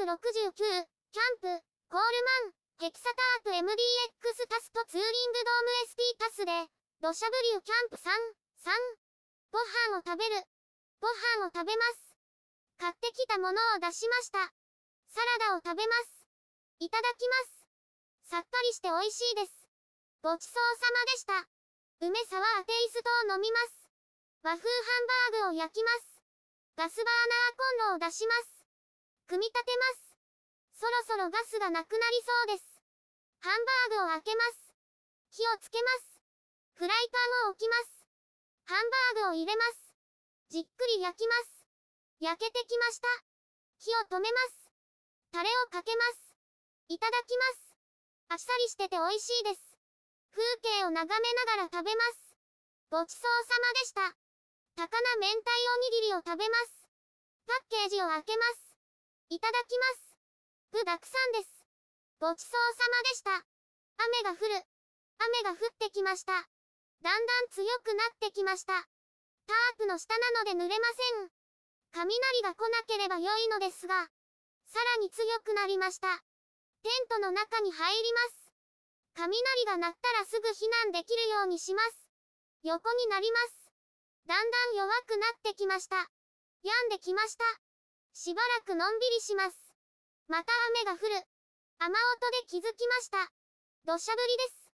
369、キャンプ、コールマン、ヘキサタープ MDX タストツーリングドーム ST タスで、土砂降りュキャンプ3、3、ご飯を食べる、ご飯を食べます。買ってきたものを出しました。サラダを食べます。いただきます。さっぱりして美味しいです。ごちそうさまでした。梅沢アテイストを飲みます。和風ハンバーグを焼きます。ガスバーナーコンロを出します。組み立てます。そろそろガスがなくなりそうです。ハンバーグを開けます。火をつけます。フライパンを置きます。ハンバーグを入れます。じっくり焼きます。焼けてきました。火を止めます。タレをかけます。いただきます。あっさりしてて美味しいです。風景を眺めながら食べます。ごちそうさまでした。高菜明太おにぎりを食べます。パッケージを開けます。いただきます。具だくさんです。ごちそうさまでした。雨が降る。雨が降ってきました。だんだん強くなってきました。タープの下なので濡れません。雷が来なければ良いのですが、さらに強くなりました。テントの中に入ります。雷が鳴ったらすぐ避難できるようにします。横になります。だんだん弱くなってきました。病んできました。しばらくのんびりします。また雨が降る。雨音で気づきました。土砂降りです。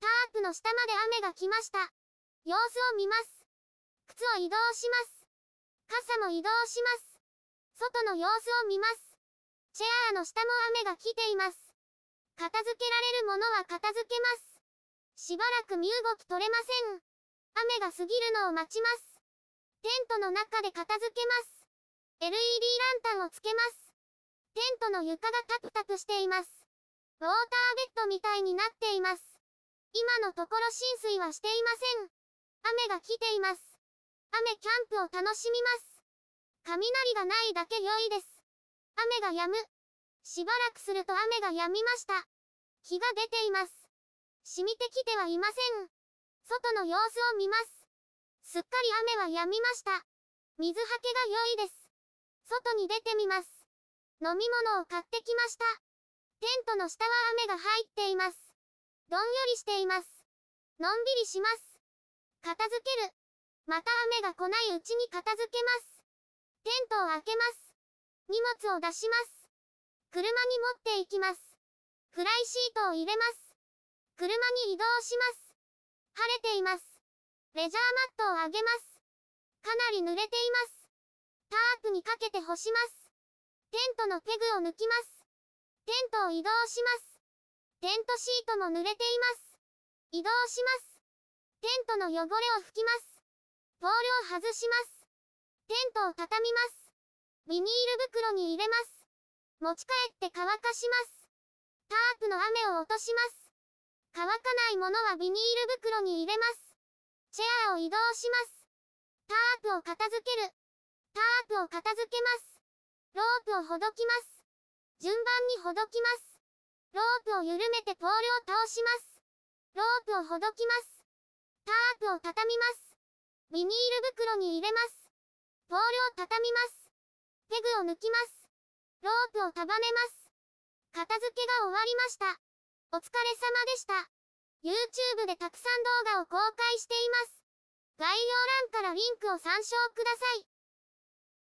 タープの下まで雨が来ました。様子を見ます。靴を移動します。傘も移動します。外の様子を見ます。チェアーの下も雨が来ています。片付けられるものは片付けます。しばらく身動き取れません。雨が過ぎるのを待ちます。テントの中で片付けます。LED ランタンをつけます。テントの床がタプタプしています。ウォーターベッドみたいになっています。今のところ浸水はしていません。雨が来ています。雨キャンプを楽しみます。雷がないだけ良いです。雨が止む。しばらくすると雨が止みました。日が出ています。染みてきてはいません。外の様子を見ます。すっかり雨は止みました。水はけが良いです。外に出てみます。飲み物を買ってきました。テントの下は雨が入っています。どんよりしています。のんびりします。片付ける。また雨が来ないうちに片付けます。テントを開けます。荷物を出します。車に持っていきます。フライシートを入れます。車に移動します。晴れています。レジャーマットをあげます。かなり濡れています。タープにかけて干します。テントのペグを抜きます。テントを移動します。テントシートも濡れています。移動します。テントの汚れを拭きます。ポールを外します。テントを畳みます。ビニール袋に入れます。持ち帰って乾かします。タープの雨を落とします。乾かないものはビニール袋に入れます。チェアを移動します。タープを片付ける。タープを片付けます。ロープをほどきます。順番にほどきます。ロープを緩めてポールを倒します。ロープをほどきます。タープを畳みます。ビニール袋に入れます。ポールを畳みます。ペグを抜きます。ロープを束ねます。片付けが終わりました。お疲れ様でした。YouTube でたくさん動画を公開しています。概要欄からリンクを参照ください。